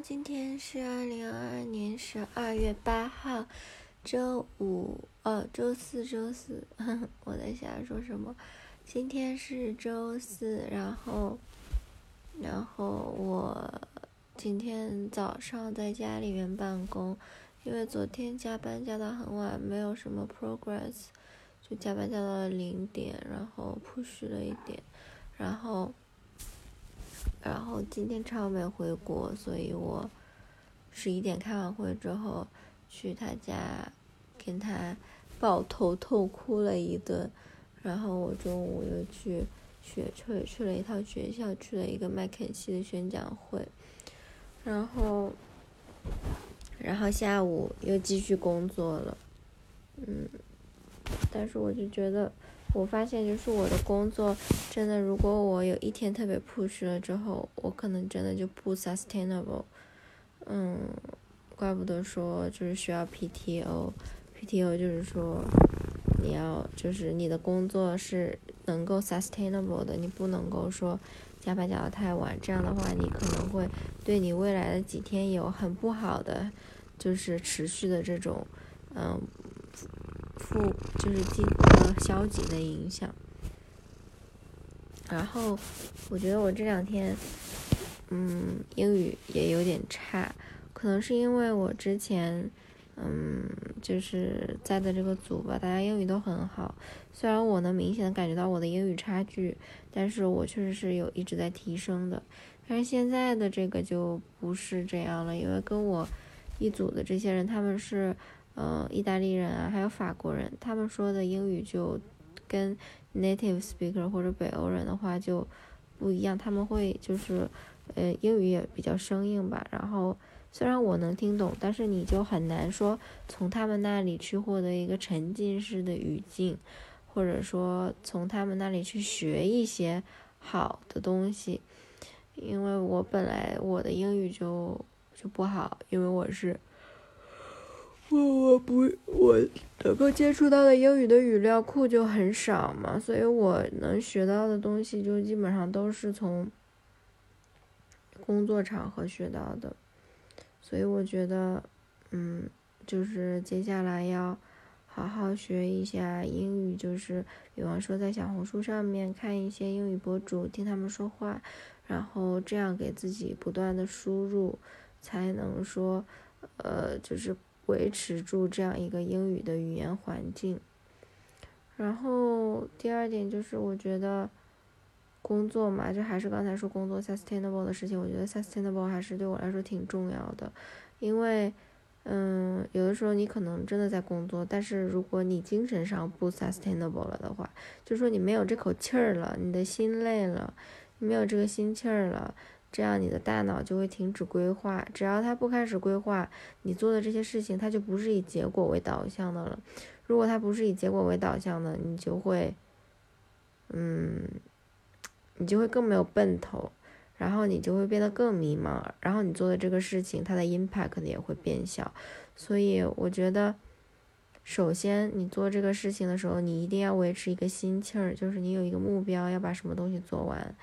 今天是二零二二年十二月八号，周五，哦，周四，周四，我在瞎说什么？今天是周四，然后，然后我今天早上在家里面办公，因为昨天加班加到很晚，没有什么 progress，就加班加到了零点，然后 push 了一点，然后。然后今天超没回国，所以我十一点开完会之后去他家跟他抱头痛哭了一顿。然后我中午又去学去去了一趟学校，去了一个麦肯锡的宣讲会。然后，然后下午又继续工作了，嗯，但是我就觉得。我发现，就是我的工作真的，如果我有一天特别 push 了之后，我可能真的就不 sustainable。嗯，怪不得说就是需要 PTO，PTO 就是说你要就是你的工作是能够 sustainable 的，你不能够说加班加到太晚，这样的话你可能会对你未来的几天有很不好的，就是持续的这种嗯。负就是进呃消极的影响，然后我觉得我这两天，嗯，英语也有点差，可能是因为我之前，嗯，就是在的这个组吧，大家英语都很好，虽然我能明显的感觉到我的英语差距，但是我确实是有一直在提升的，但是现在的这个就不是这样了，因为跟我一组的这些人，他们是。嗯，意大利人啊，还有法国人，他们说的英语就跟 native speaker 或者北欧人的话就不一样。他们会就是，呃，英语也比较生硬吧。然后虽然我能听懂，但是你就很难说从他们那里去获得一个沉浸式的语境，或者说从他们那里去学一些好的东西。因为我本来我的英语就就不好，因为我是。我我不我能够接触到的英语的语料库就很少嘛，所以我能学到的东西就基本上都是从工作场合学到的，所以我觉得，嗯，就是接下来要好好学一下英语，就是比方说在小红书上面看一些英语博主，听他们说话，然后这样给自己不断的输入，才能说，呃，就是。维持住这样一个英语的语言环境，然后第二点就是，我觉得工作嘛，就还是刚才说工作 sustainable 的事情，我觉得 sustainable 还是对我来说挺重要的，因为，嗯，有的时候你可能真的在工作，但是如果你精神上不 sustainable 了的话，就说你没有这口气儿了，你的心累了，你没有这个心气儿了。这样你的大脑就会停止规划，只要它不开始规划，你做的这些事情，它就不是以结果为导向的了。如果它不是以结果为导向的，你就会，嗯，你就会更没有奔头，然后你就会变得更迷茫，然后你做的这个事情，它的 impact 也会变小。所以我觉得，首先你做这个事情的时候，你一定要维持一个心气儿，就是你有一个目标，要把什么东西做完。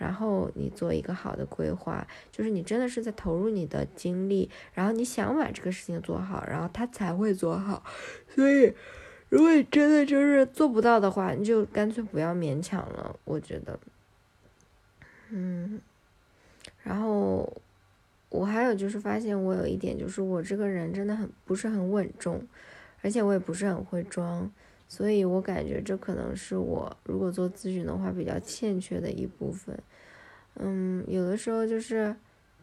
然后你做一个好的规划，就是你真的是在投入你的精力，然后你想把这个事情做好，然后他才会做好。所以，如果你真的就是做不到的话，你就干脆不要勉强了。我觉得，嗯，然后我还有就是发现我有一点，就是我这个人真的很不是很稳重，而且我也不是很会装。所以我感觉这可能是我如果做咨询的话比较欠缺的一部分。嗯，有的时候就是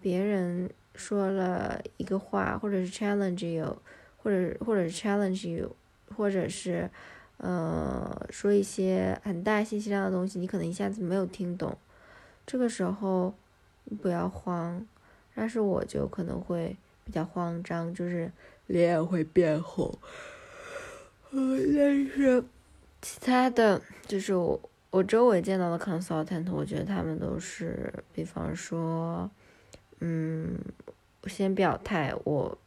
别人说了一个话，或者是 challenge you，或者或者是 challenge you，或者是呃说一些很大信息量的东西，你可能一下子没有听懂。这个时候不要慌，但是我就可能会比较慌张，就是脸会变红。嗯，但是其他的就是我我周围见到的 consultant，我觉得他们都是，比方说，嗯，先表态，我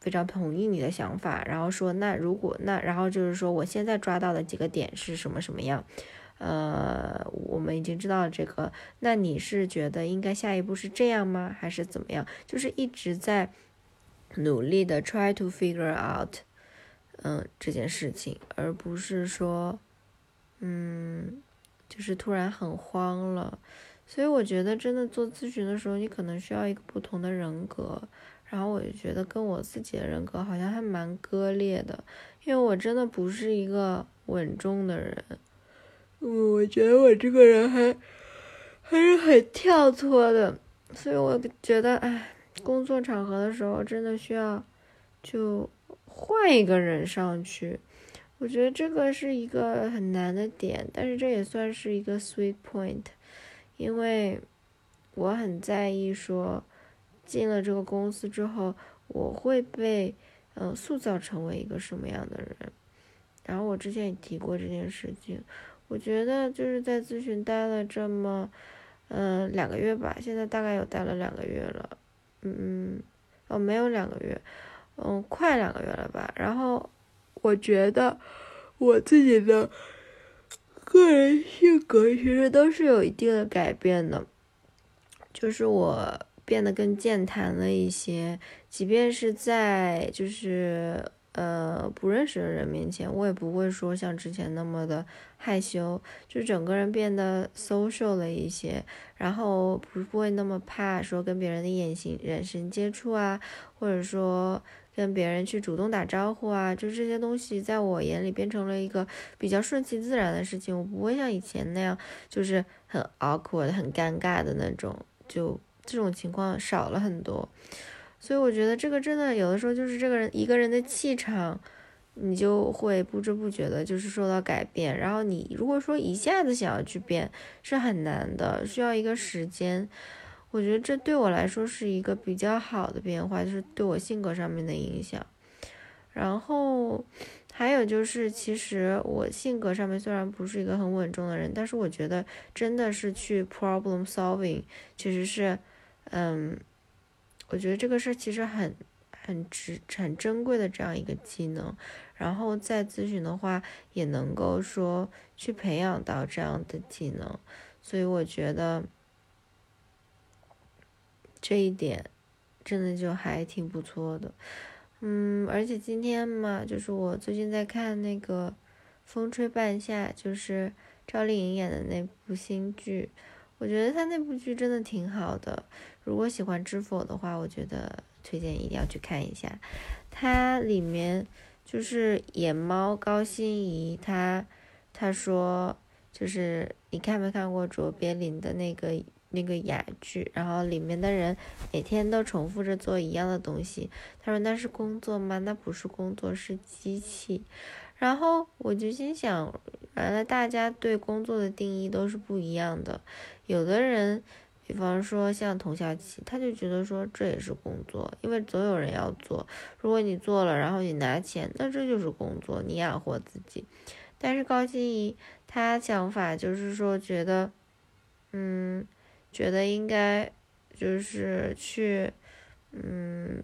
非常同意你的想法，然后说那如果那然后就是说我现在抓到的几个点是什么什么样，呃，我们已经知道了这个，那你是觉得应该下一步是这样吗？还是怎么样？就是一直在努力的 try to figure out，嗯，这件事情，而不是说，嗯，就是突然很慌了。所以我觉得，真的做咨询的时候，你可能需要一个不同的人格。然后我就觉得跟我自己的人格好像还蛮割裂的，因为我真的不是一个稳重的人。嗯，我觉得我这个人还还是很跳脱的，所以我觉得，哎，工作场合的时候真的需要就换一个人上去。我觉得这个是一个很难的点，但是这也算是一个 sweet point。因为我很在意说，进了这个公司之后，我会被嗯塑造成为一个什么样的人。然后我之前也提过这件事情，我觉得就是在咨询待了这么嗯两个月吧，现在大概有待了两个月了，嗯，哦没有两个月，嗯快两个月了吧。然后我觉得我自己的。个人性格其实都是有一定的改变的，就是我变得更健谈了一些，即便是在就是呃不认识的人面前，我也不会说像之前那么的害羞，就整个人变得 social 了一些，然后不会那么怕说跟别人的眼型眼神接触啊，或者说。跟别人去主动打招呼啊，就这些东西，在我眼里变成了一个比较顺其自然的事情。我不会像以前那样，就是很 awkward、很尴尬的那种，就这种情况少了很多。所以我觉得这个真的有的时候就是这个人一个人的气场，你就会不知不觉的就是受到改变。然后你如果说一下子想要去变，是很难的，需要一个时间。我觉得这对我来说是一个比较好的变化，就是对我性格上面的影响。然后还有就是，其实我性格上面虽然不是一个很稳重的人，但是我觉得真的是去 problem solving，其实是，嗯，我觉得这个是其实很很值很珍贵的这样一个技能。然后在咨询的话，也能够说去培养到这样的技能，所以我觉得。这一点真的就还挺不错的，嗯，而且今天嘛，就是我最近在看那个《风吹半夏》，就是赵丽颖演的那部新剧，我觉得她那部剧真的挺好的。如果喜欢《知否》的话，我觉得推荐一定要去看一下。它里面就是野猫高心怡，她她说就是你看没看过卓别林的那个？那个哑剧，然后里面的人每天都重复着做一样的东西。他说：“那是工作吗？那不是工作，是机器。”然后我就心想，原来大家对工作的定义都是不一样的。有的人，比方说像童小琪，他就觉得说这也是工作，因为总有人要做。如果你做了，然后你拿钱，那这就是工作，你养活自己。但是高心怡，他想法就是说，觉得，嗯。觉得应该就是去，嗯，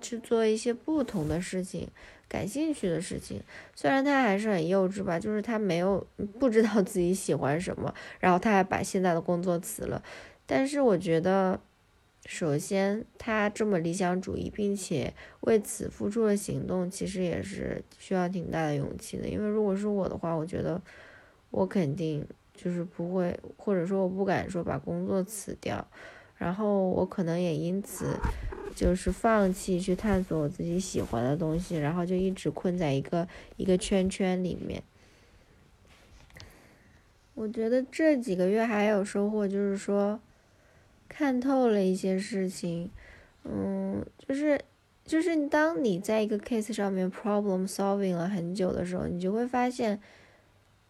去做一些不同的事情，感兴趣的事情。虽然他还是很幼稚吧，就是他没有不知道自己喜欢什么，然后他还把现在的工作辞了。但是我觉得，首先他这么理想主义，并且为此付出了行动，其实也是需要挺大的勇气的。因为如果是我的话，我觉得我肯定。就是不会，或者说我不敢说把工作辞掉，然后我可能也因此就是放弃去探索我自己喜欢的东西，然后就一直困在一个一个圈圈里面。我觉得这几个月还有收获，就是说看透了一些事情，嗯，就是就是当你在一个 case 上面 problem solving 了很久的时候，你就会发现。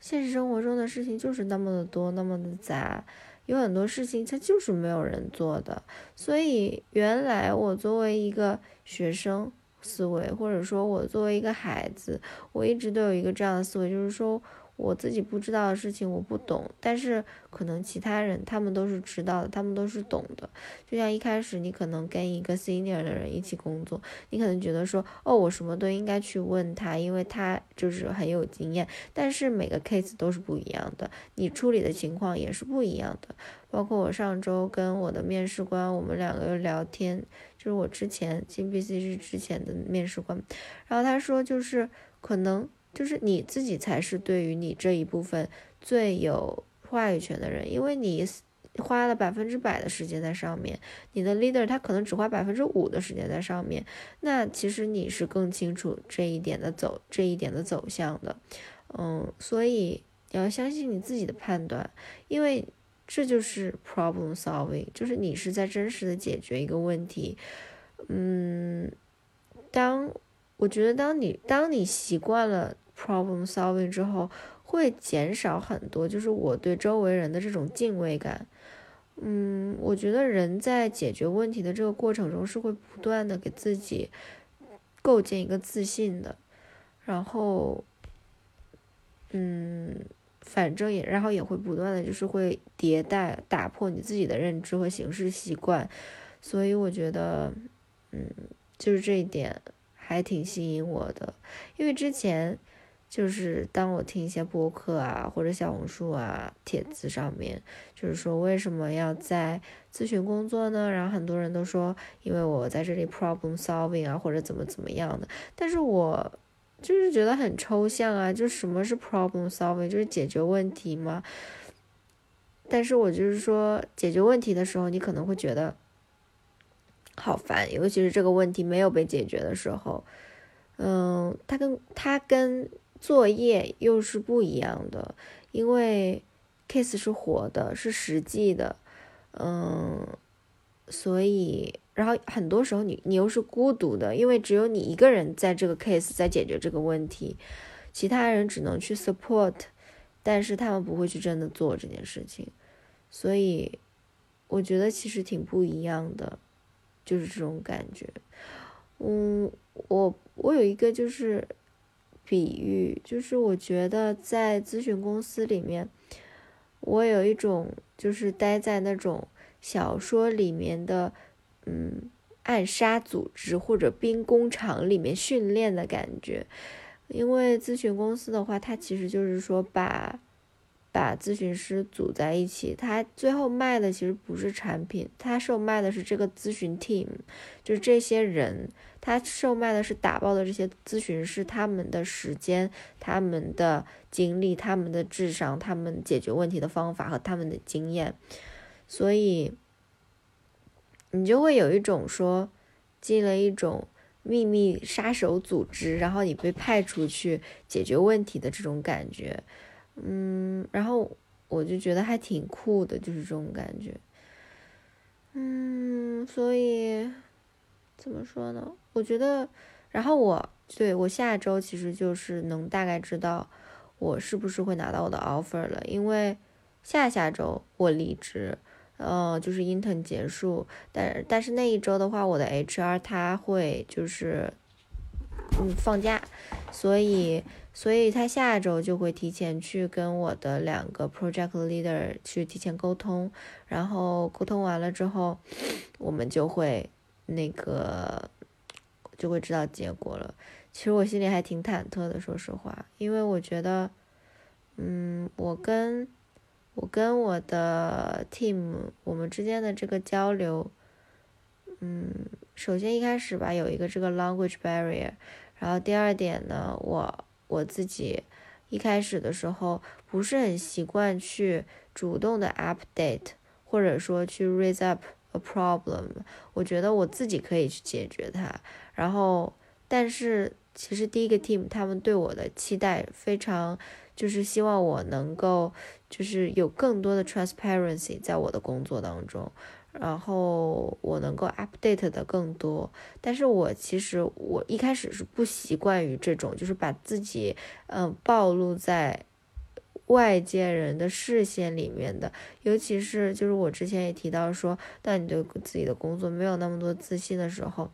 现实生活中的事情就是那么的多，那么的杂，有很多事情它就是没有人做的。所以原来我作为一个学生思维，或者说我作为一个孩子，我一直都有一个这样的思维，就是说我自己不知道的事情我不懂，但是可能其他人他们都是知道的，他们都是懂的。就像一开始你可能跟一个 senior 的人一起工作，你可能觉得说，哦，我什么都应该去问他，因为他就是很有经验。但是每个 case 都是不一样的，你处理的情况也是不一样的。包括我上周跟我的面试官，我们两个聊天，就是我之前进 BC 是之前的面试官，然后他说就是可能。就是你自己才是对于你这一部分最有话语权的人，因为你花了百分之百的时间在上面，你的 leader 他可能只花百分之五的时间在上面，那其实你是更清楚这一点的走这一点的走向的，嗯，所以你要相信你自己的判断，因为这就是 problem solving，就是你是在真实的解决一个问题，嗯，当。我觉得，当你当你习惯了 problem solving 之后，会减少很多，就是我对周围人的这种敬畏感。嗯，我觉得人在解决问题的这个过程中，是会不断的给自己构建一个自信的。然后，嗯，反正也，然后也会不断的就是会迭代，打破你自己的认知和行事习惯。所以我觉得，嗯，就是这一点。还挺吸引我的，因为之前就是当我听一些播客啊，或者小红书啊帖子上面，就是说为什么要在咨询工作呢？然后很多人都说，因为我在这里 problem solving 啊，或者怎么怎么样的。但是我就是觉得很抽象啊，就什么是 problem solving，就是解决问题吗？但是我就是说，解决问题的时候，你可能会觉得。好烦，尤其是这个问题没有被解决的时候，嗯，它跟它跟作业又是不一样的，因为 case 是活的，是实际的，嗯，所以，然后很多时候你你又是孤独的，因为只有你一个人在这个 case 在解决这个问题，其他人只能去 support，但是他们不会去真的做这件事情，所以我觉得其实挺不一样的。就是这种感觉，嗯，我我有一个就是比喻，就是我觉得在咨询公司里面，我有一种就是待在那种小说里面的，嗯，暗杀组织或者兵工厂里面训练的感觉，因为咨询公司的话，它其实就是说把。把咨询师组在一起，他最后卖的其实不是产品，他售卖的是这个咨询 team，就是这些人，他售卖的是打包的这些咨询师他们的时间、他们的精力、他们的智商、他们解决问题的方法和他们的经验，所以你就会有一种说进了一种秘密杀手组织，然后你被派出去解决问题的这种感觉。嗯，然后我就觉得还挺酷的，就是这种感觉。嗯，所以怎么说呢？我觉得，然后我对我下周其实就是能大概知道我是不是会拿到我的 offer 了，因为下下周我离职，呃，就是 intern 结束，但但是那一周的话，我的 HR 他会就是嗯放假，所以。所以他下周就会提前去跟我的两个 project leader 去提前沟通，然后沟通完了之后，我们就会那个就会知道结果了。其实我心里还挺忐忑的，说实话，因为我觉得，嗯，我跟我跟我的 team 我们之间的这个交流，嗯，首先一开始吧有一个这个 language barrier，然后第二点呢，我。我自己一开始的时候不是很习惯去主动的 update，或者说去 raise up a problem，我觉得我自己可以去解决它。然后，但是其实第一个 team 他们对我的期待非常，就是希望我能够就是有更多的 transparency 在我的工作当中。然后我能够 update 的更多，但是我其实我一开始是不习惯于这种，就是把自己嗯暴露在外界人的视线里面的，尤其是就是我之前也提到说，当你对自己的工作没有那么多自信的时候，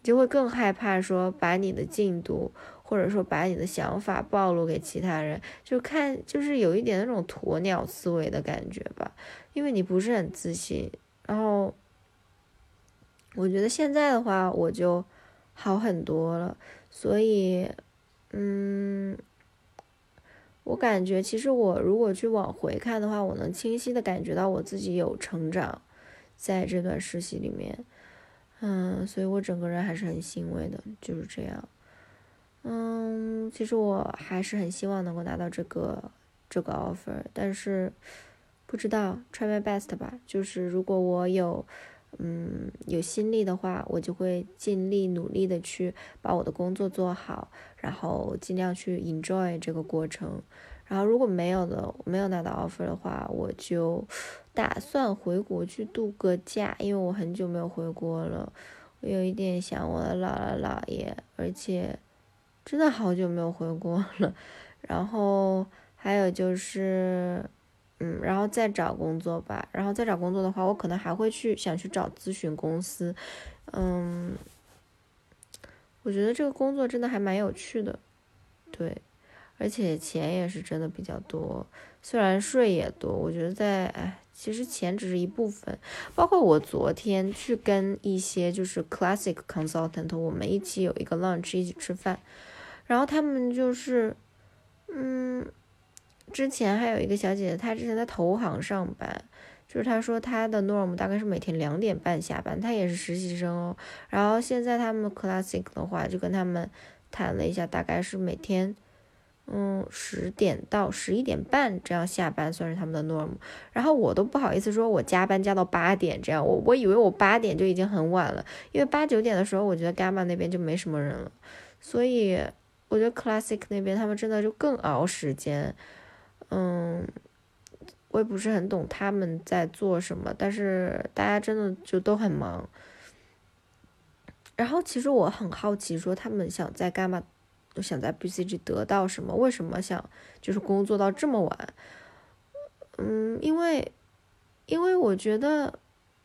你就会更害怕说把你的进度。或者说把你的想法暴露给其他人，就看就是有一点那种鸵鸟思维的感觉吧，因为你不是很自信。然后我觉得现在的话，我就好很多了，所以，嗯。我感觉，其实我如果去往回看的话，我能清晰的感觉到我自己有成长，在这段实习里面，嗯，所以我整个人还是很欣慰的，就是这样。嗯，其实我还是很希望能够拿到这个这个 offer，但是不知道，try my best 吧。就是如果我有，嗯，有心力的话，我就会尽力努力的去把我的工作做好。然后尽量去 enjoy 这个过程，然后如果没有的没有拿到 offer 的话，我就打算回国去度个假，因为我很久没有回国了，我有一点想我的姥姥姥爷，而且真的好久没有回国了。然后还有就是，嗯，然后再找工作吧。然后再找工作的话，我可能还会去想去找咨询公司，嗯。我觉得这个工作真的还蛮有趣的，对，而且钱也是真的比较多，虽然税也多。我觉得在哎，其实钱只是一部分。包括我昨天去跟一些就是 classic consultant，我们一起有一个 lunch，一起吃饭，然后他们就是，嗯，之前还有一个小姐姐，她之前在投行上班。就是她说她的 norm 大概是每天两点半下班，她也是实习生哦。然后现在他们 classic 的话，就跟他们谈了一下，大概是每天，嗯，十点到十一点半这样下班算是他们的 norm。然后我都不好意思说我加班加到八点这样，我我以为我八点就已经很晚了，因为八九点的时候我觉得 gamma 那边就没什么人了，所以我觉得 classic 那边他们真的就更熬时间，嗯。我也不是很懂他们在做什么，但是大家真的就都很忙。然后其实我很好奇，说他们想在干嘛，想在 BCG 得到什么？为什么想就是工作到这么晚？嗯，因为因为我觉得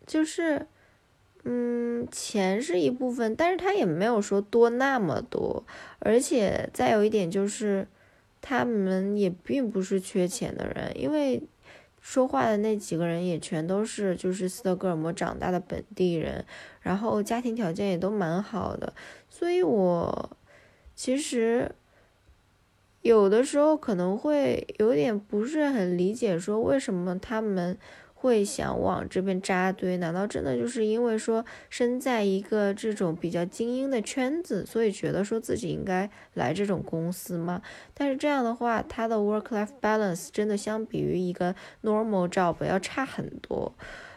就是嗯，钱是一部分，但是他也没有说多那么多，而且再有一点就是他们也并不是缺钱的人，因为。说话的那几个人也全都是就是斯德哥尔摩长大的本地人，然后家庭条件也都蛮好的，所以我其实有的时候可能会有点不是很理解，说为什么他们。会想往这边扎堆，难道真的就是因为说身在一个这种比较精英的圈子，所以觉得说自己应该来这种公司吗？但是这样的话，他的 work-life balance 真的相比于一个 normal job 要差很多。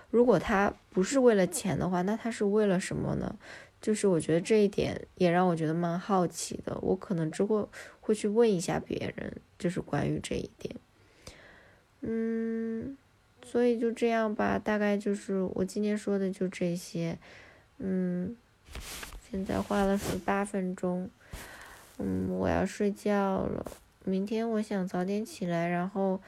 如果他不是为了钱的话，那他是为了什么呢？就是我觉得这一点也让我觉得蛮好奇的。我可能之后会去问一下别人，就是关于这一点。嗯。所以就这样吧，大概就是我今天说的就这些，嗯，现在花了十八分钟，嗯，我要睡觉了。明天我想早点起来，然后，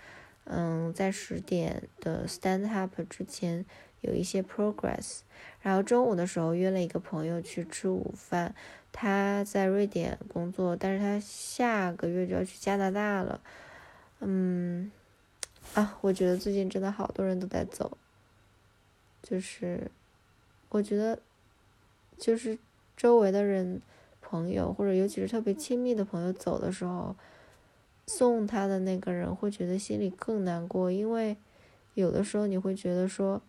嗯，在十点的 stand up 之前有一些 progress。然后中午的时候约了一个朋友去吃午饭，他在瑞典工作，但是他下个月就要去加拿大了，嗯。啊，我觉得最近真的好多人都在走，就是，我觉得，就是周围的人、朋友或者尤其是特别亲密的朋友走的时候，送他的那个人会觉得心里更难过，因为有的时候你会觉得说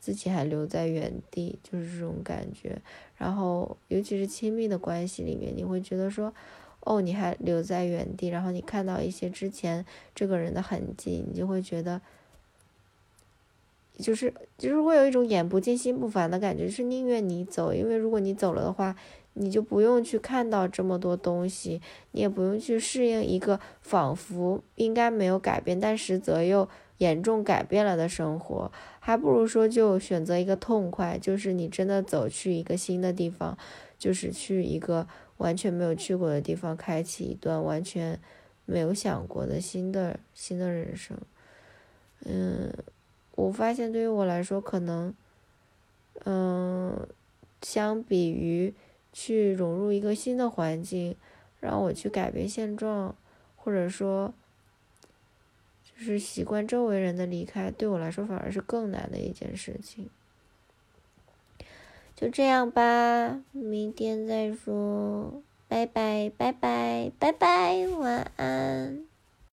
自己还留在原地，就是这种感觉。然后，尤其是亲密的关系里面，你会觉得说。哦，你还留在原地，然后你看到一些之前这个人的痕迹，你就会觉得，就是就是会有一种眼不见心不烦的感觉，是宁愿你走，因为如果你走了的话，你就不用去看到这么多东西，你也不用去适应一个仿佛应该没有改变，但实则又严重改变了的生活，还不如说就选择一个痛快，就是你真的走去一个新的地方，就是去一个。完全没有去过的地方，开启一段完全没有想过的新的新的人生。嗯，我发现对于我来说，可能，嗯，相比于去融入一个新的环境，让我去改变现状，或者说，就是习惯周围人的离开，对我来说反而是更难的一件事情。就这样吧，明天再说，拜拜拜拜拜拜，晚安。